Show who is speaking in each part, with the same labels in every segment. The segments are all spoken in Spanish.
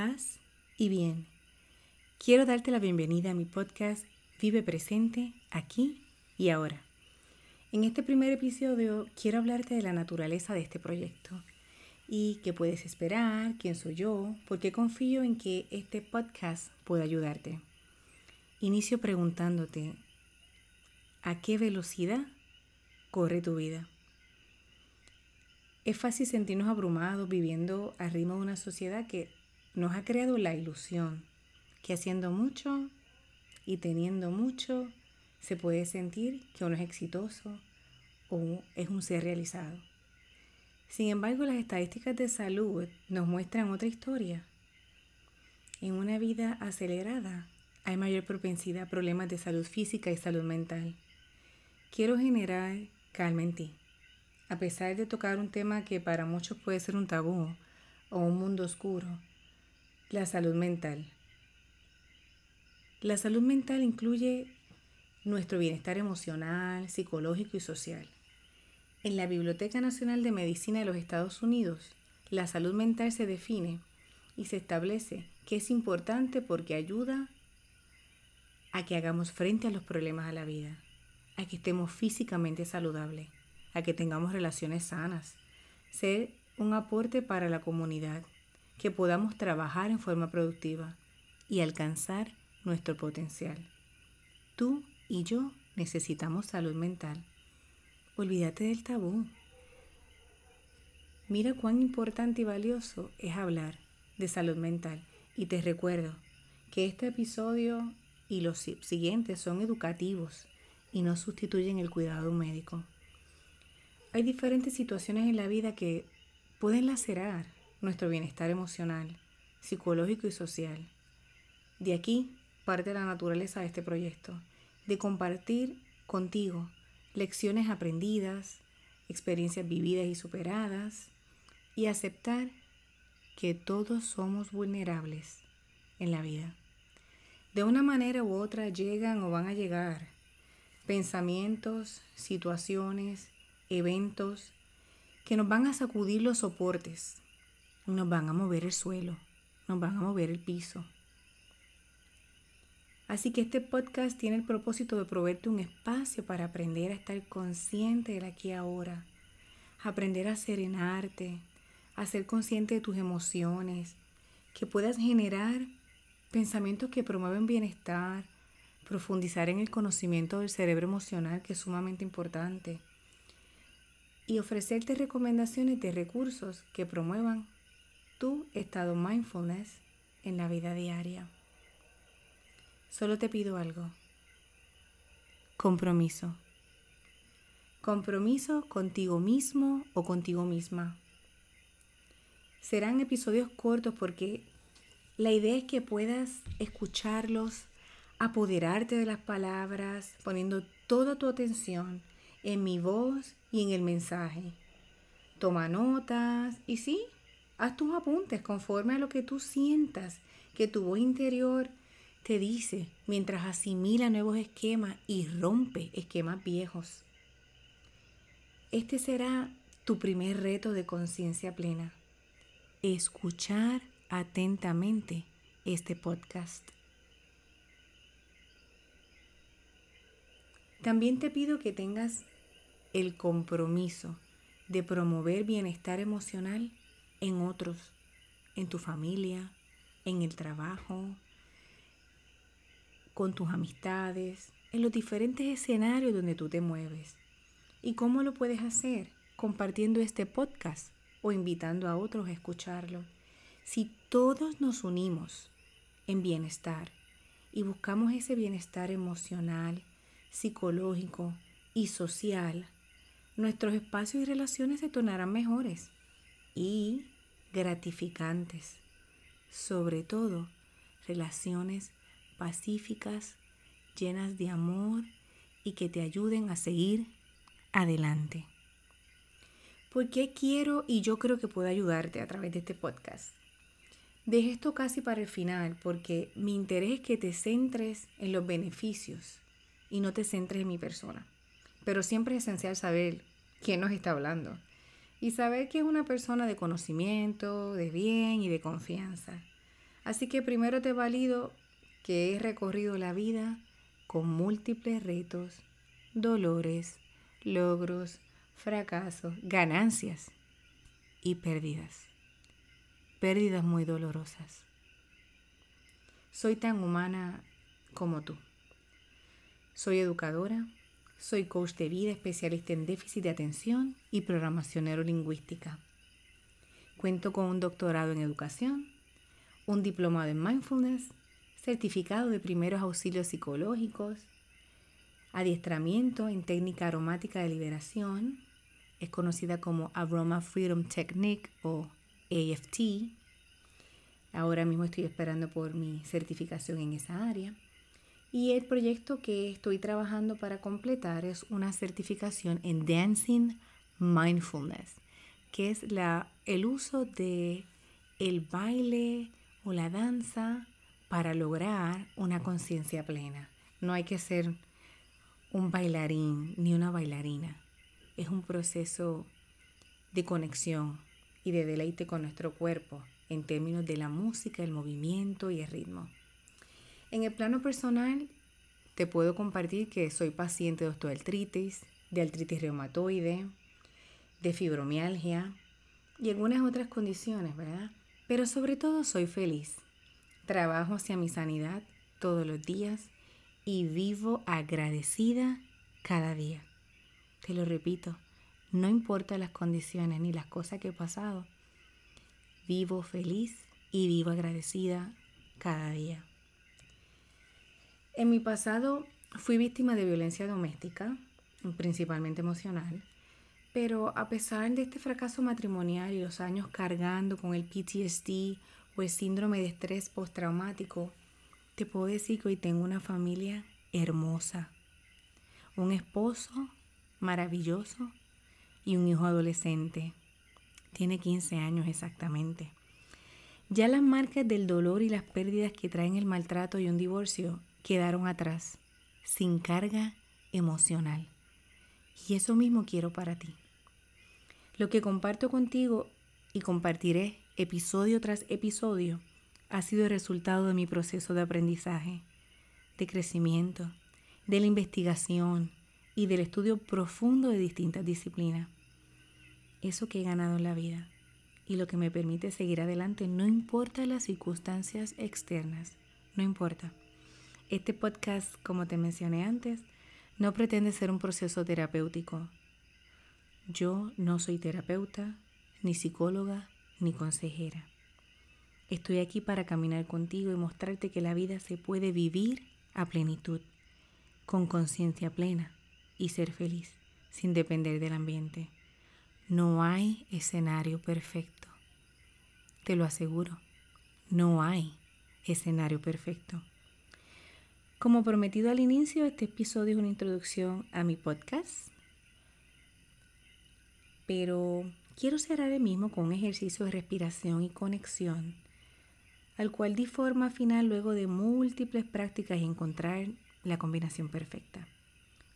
Speaker 1: paz y bien. Quiero darte la bienvenida a mi podcast Vive Presente aquí y ahora. En este primer episodio quiero hablarte de la naturaleza de este proyecto y qué puedes esperar, quién soy yo, porque confío en que este podcast pueda ayudarte. Inicio preguntándote, ¿a qué velocidad corre tu vida? Es fácil sentirnos abrumados viviendo al ritmo de una sociedad que nos ha creado la ilusión que haciendo mucho y teniendo mucho se puede sentir que uno es exitoso o es un ser realizado. Sin embargo, las estadísticas de salud nos muestran otra historia. En una vida acelerada hay mayor propensidad a problemas de salud física y salud mental. Quiero generar calma en ti. A pesar de tocar un tema que para muchos puede ser un tabú o un mundo oscuro, la salud mental. La salud mental incluye nuestro bienestar emocional, psicológico y social. En la Biblioteca Nacional de Medicina de los Estados Unidos, la salud mental se define y se establece que es importante porque ayuda a que hagamos frente a los problemas de la vida, a que estemos físicamente saludables, a que tengamos relaciones sanas, ser un aporte para la comunidad, que podamos trabajar en forma productiva y alcanzar nuestro potencial. Tú y yo necesitamos salud mental. Olvídate del tabú. Mira cuán importante y valioso es hablar de salud mental. Y te recuerdo que este episodio y los siguientes son educativos y no sustituyen el cuidado médico. Hay diferentes situaciones en la vida que pueden lacerar nuestro bienestar emocional, psicológico y social. De aquí parte la naturaleza de este proyecto, de compartir contigo lecciones aprendidas, experiencias vividas y superadas, y aceptar que todos somos vulnerables en la vida. De una manera u otra llegan o van a llegar pensamientos, situaciones, eventos que nos van a sacudir los soportes, nos van a mover el suelo, nos van a mover el piso. Así que este podcast tiene el propósito de proveerte un espacio para aprender a estar consciente del aquí y ahora, aprender a serenarte, a ser consciente de tus emociones, que puedas generar pensamientos que promueven bienestar, profundizar en el conocimiento del cerebro emocional, que es sumamente importante, y ofrecerte recomendaciones de recursos que promuevan tu estado mindfulness en la vida diaria. Solo te pido algo. Compromiso. Compromiso contigo mismo o contigo misma. Serán episodios cortos porque la idea es que puedas escucharlos, apoderarte de las palabras, poniendo toda tu atención en mi voz y en el mensaje. Toma notas y sí, Haz tus apuntes conforme a lo que tú sientas que tu voz interior te dice mientras asimila nuevos esquemas y rompe esquemas viejos. Este será tu primer reto de conciencia plena. Escuchar atentamente este podcast. También te pido que tengas el compromiso de promover bienestar emocional en otros, en tu familia, en el trabajo, con tus amistades, en los diferentes escenarios donde tú te mueves. ¿Y cómo lo puedes hacer? Compartiendo este podcast o invitando a otros a escucharlo. Si todos nos unimos en bienestar y buscamos ese bienestar emocional, psicológico y social, nuestros espacios y relaciones se tornarán mejores y gratificantes. Sobre todo, relaciones pacíficas, llenas de amor y que te ayuden a seguir adelante. ¿Por qué quiero y yo creo que puedo ayudarte a través de este podcast? Deje esto casi para el final porque mi interés es que te centres en los beneficios y no te centres en mi persona. Pero siempre es esencial saber quién nos está hablando y saber que es una persona de conocimiento, de bien y de confianza. Así que primero te valido que he recorrido la vida con múltiples retos, dolores, logros, fracasos, ganancias y pérdidas. Pérdidas muy dolorosas. Soy tan humana como tú. Soy educadora, soy coach de vida, especialista en déficit de atención y programación neurolingüística. Cuento con un doctorado en educación, un diplomado en mindfulness, certificado de primeros auxilios psicológicos, adiestramiento en técnica aromática de liberación, es conocida como Aroma Freedom Technique o AFT. Ahora mismo estoy esperando por mi certificación en esa área. Y el proyecto que estoy trabajando para completar es una certificación en Dancing Mindfulness, que es la, el uso de el baile o la danza para lograr una conciencia plena. No hay que ser un bailarín ni una bailarina. Es un proceso de conexión y de deleite con nuestro cuerpo en términos de la música, el movimiento y el ritmo. En el plano personal, te puedo compartir que soy paciente de osteoartritis, de artritis reumatoide, de fibromialgia y algunas otras condiciones, ¿verdad? Pero sobre todo soy feliz. Trabajo hacia mi sanidad todos los días y vivo agradecida cada día. Te lo repito, no importa las condiciones ni las cosas que he pasado, vivo feliz y vivo agradecida cada día. En mi pasado fui víctima de violencia doméstica, principalmente emocional, pero a pesar de este fracaso matrimonial y los años cargando con el PTSD o el síndrome de estrés postraumático, te puedo decir que hoy tengo una familia hermosa, un esposo maravilloso y un hijo adolescente. Tiene 15 años exactamente. Ya las marcas del dolor y las pérdidas que traen el maltrato y un divorcio quedaron atrás, sin carga emocional. Y eso mismo quiero para ti. Lo que comparto contigo y compartiré episodio tras episodio ha sido el resultado de mi proceso de aprendizaje, de crecimiento, de la investigación y del estudio profundo de distintas disciplinas. Eso que he ganado en la vida y lo que me permite seguir adelante no importa las circunstancias externas, no importa. Este podcast, como te mencioné antes, no pretende ser un proceso terapéutico. Yo no soy terapeuta, ni psicóloga, ni consejera. Estoy aquí para caminar contigo y mostrarte que la vida se puede vivir a plenitud, con conciencia plena y ser feliz, sin depender del ambiente. No hay escenario perfecto. Te lo aseguro, no hay escenario perfecto. Como prometido al inicio, este episodio es una introducción a mi podcast, pero quiero cerrar el mismo con un ejercicio de respiración y conexión, al cual di forma final luego de múltiples prácticas y encontrar la combinación perfecta.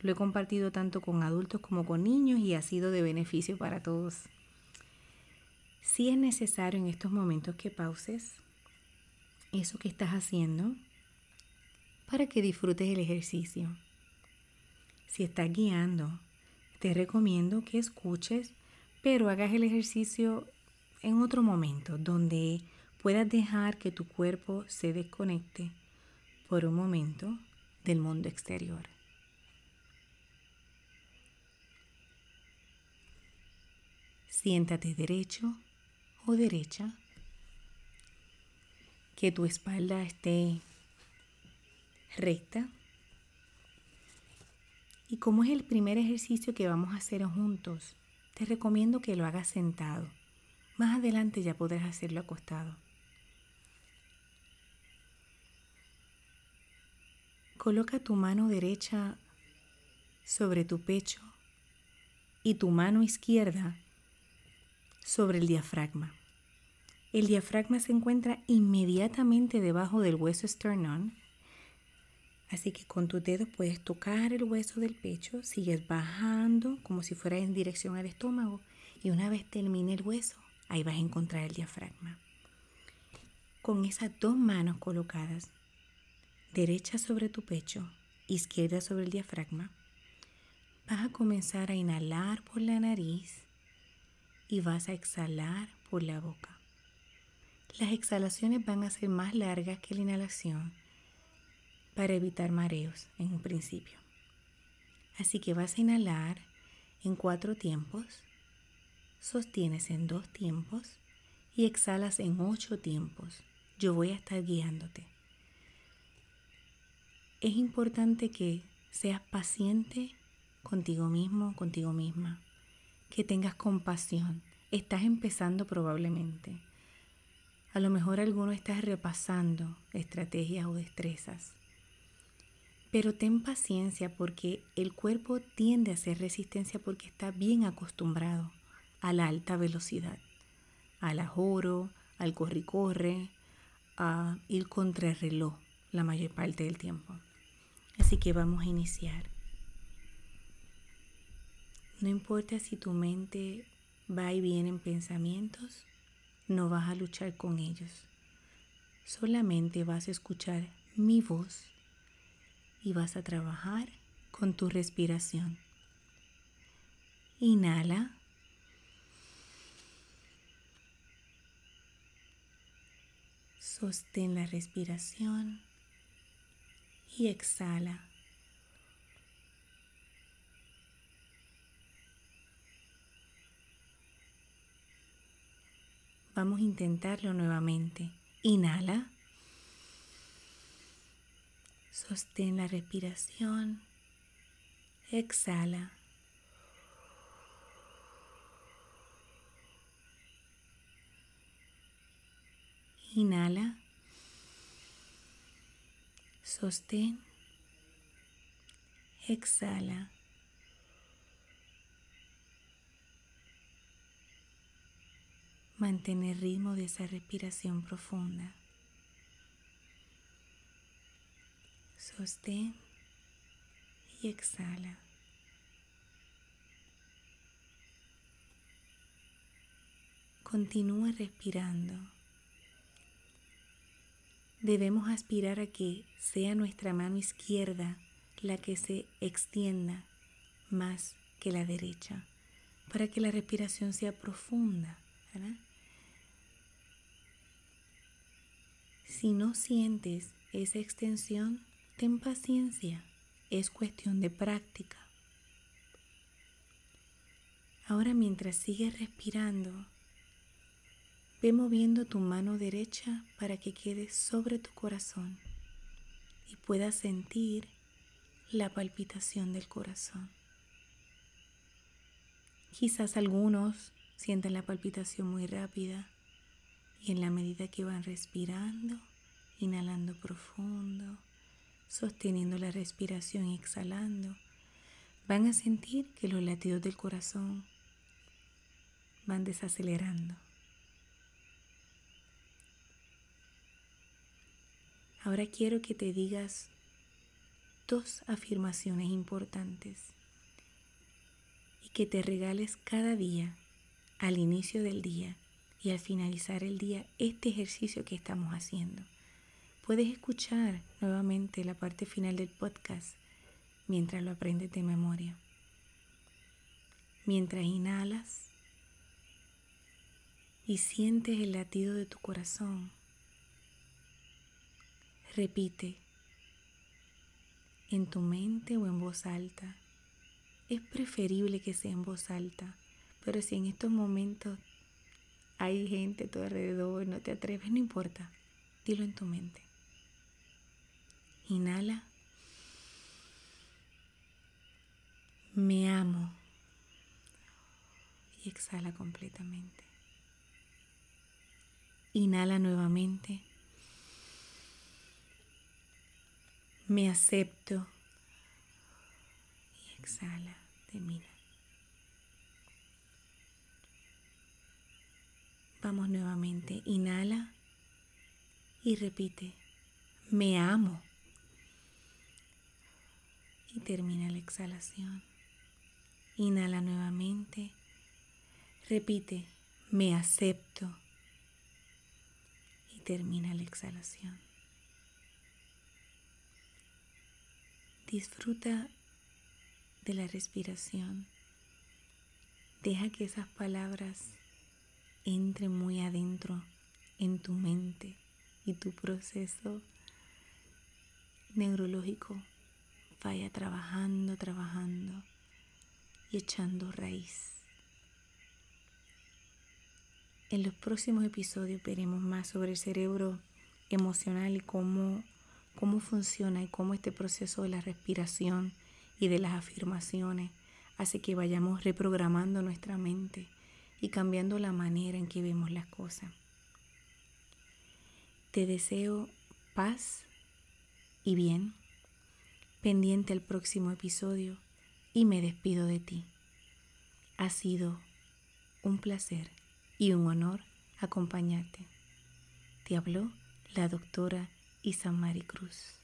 Speaker 1: Lo he compartido tanto con adultos como con niños y ha sido de beneficio para todos. Si es necesario en estos momentos que pauses eso que estás haciendo para que disfrutes el ejercicio. Si estás guiando, te recomiendo que escuches, pero hagas el ejercicio en otro momento donde puedas dejar que tu cuerpo se desconecte por un momento del mundo exterior. Siéntate derecho o derecha, que tu espalda esté recta. Y como es el primer ejercicio que vamos a hacer juntos, te recomiendo que lo hagas sentado. Más adelante ya podrás hacerlo acostado. Coloca tu mano derecha sobre tu pecho y tu mano izquierda sobre el diafragma. El diafragma se encuentra inmediatamente debajo del hueso sternum Así que con tus dedos puedes tocar el hueso del pecho, sigues bajando como si fuera en dirección al estómago y una vez termine el hueso, ahí vas a encontrar el diafragma. con esas dos manos colocadas, derecha sobre tu pecho, izquierda sobre el diafragma, vas a comenzar a inhalar por la nariz y vas a exhalar por la boca. Las exhalaciones van a ser más largas que la inhalación para evitar mareos en un principio. Así que vas a inhalar en cuatro tiempos, sostienes en dos tiempos y exhalas en ocho tiempos. Yo voy a estar guiándote. Es importante que seas paciente contigo mismo, contigo misma, que tengas compasión. Estás empezando probablemente. A lo mejor alguno estás repasando estrategias o destrezas. Pero ten paciencia porque el cuerpo tiende a hacer resistencia porque está bien acostumbrado a la alta velocidad, al ajoro, al corre-corre, a ir contra el reloj la mayor parte del tiempo. Así que vamos a iniciar. No importa si tu mente va y viene en pensamientos, no vas a luchar con ellos. Solamente vas a escuchar mi voz y vas a trabajar con tu respiración. Inhala. Sostén la respiración y exhala. Vamos a intentarlo nuevamente. Inhala. Sostén la respiración. Exhala. Inhala. Sostén. Exhala. Mantén el ritmo de esa respiración profunda. Sostén y exhala. Continúa respirando. Debemos aspirar a que sea nuestra mano izquierda la que se extienda más que la derecha, para que la respiración sea profunda. Si no sientes esa extensión, Ten paciencia, es cuestión de práctica. Ahora mientras sigues respirando, ve moviendo tu mano derecha para que quede sobre tu corazón y puedas sentir la palpitación del corazón. Quizás algunos sientan la palpitación muy rápida y en la medida que van respirando, inhalando profundo, sosteniendo la respiración y exhalando, van a sentir que los latidos del corazón van desacelerando. Ahora quiero que te digas dos afirmaciones importantes y que te regales cada día, al inicio del día y al finalizar el día, este ejercicio que estamos haciendo. Puedes escuchar nuevamente la parte final del podcast mientras lo aprendes de memoria. Mientras inhalas y sientes el latido de tu corazón, repite en tu mente o en voz alta. Es preferible que sea en voz alta, pero si en estos momentos hay gente a tu alrededor, no te atreves, no importa, dilo en tu mente. Inhala. Me amo. Y exhala completamente. Inhala nuevamente. Me acepto. Y exhala. Termina. Vamos nuevamente. Inhala y repite. Me amo y termina la exhalación. Inhala nuevamente. Repite, me acepto. Y termina la exhalación. Disfruta de la respiración. Deja que esas palabras entren muy adentro en tu mente y tu proceso neurológico vaya trabajando, trabajando y echando raíz. En los próximos episodios veremos más sobre el cerebro emocional y cómo, cómo funciona y cómo este proceso de la respiración y de las afirmaciones hace que vayamos reprogramando nuestra mente y cambiando la manera en que vemos las cosas. Te deseo paz y bien, pendiente al próximo episodio y me despido de ti. Ha sido un placer y un honor acompañarte. Te habló la doctora Isamari Cruz.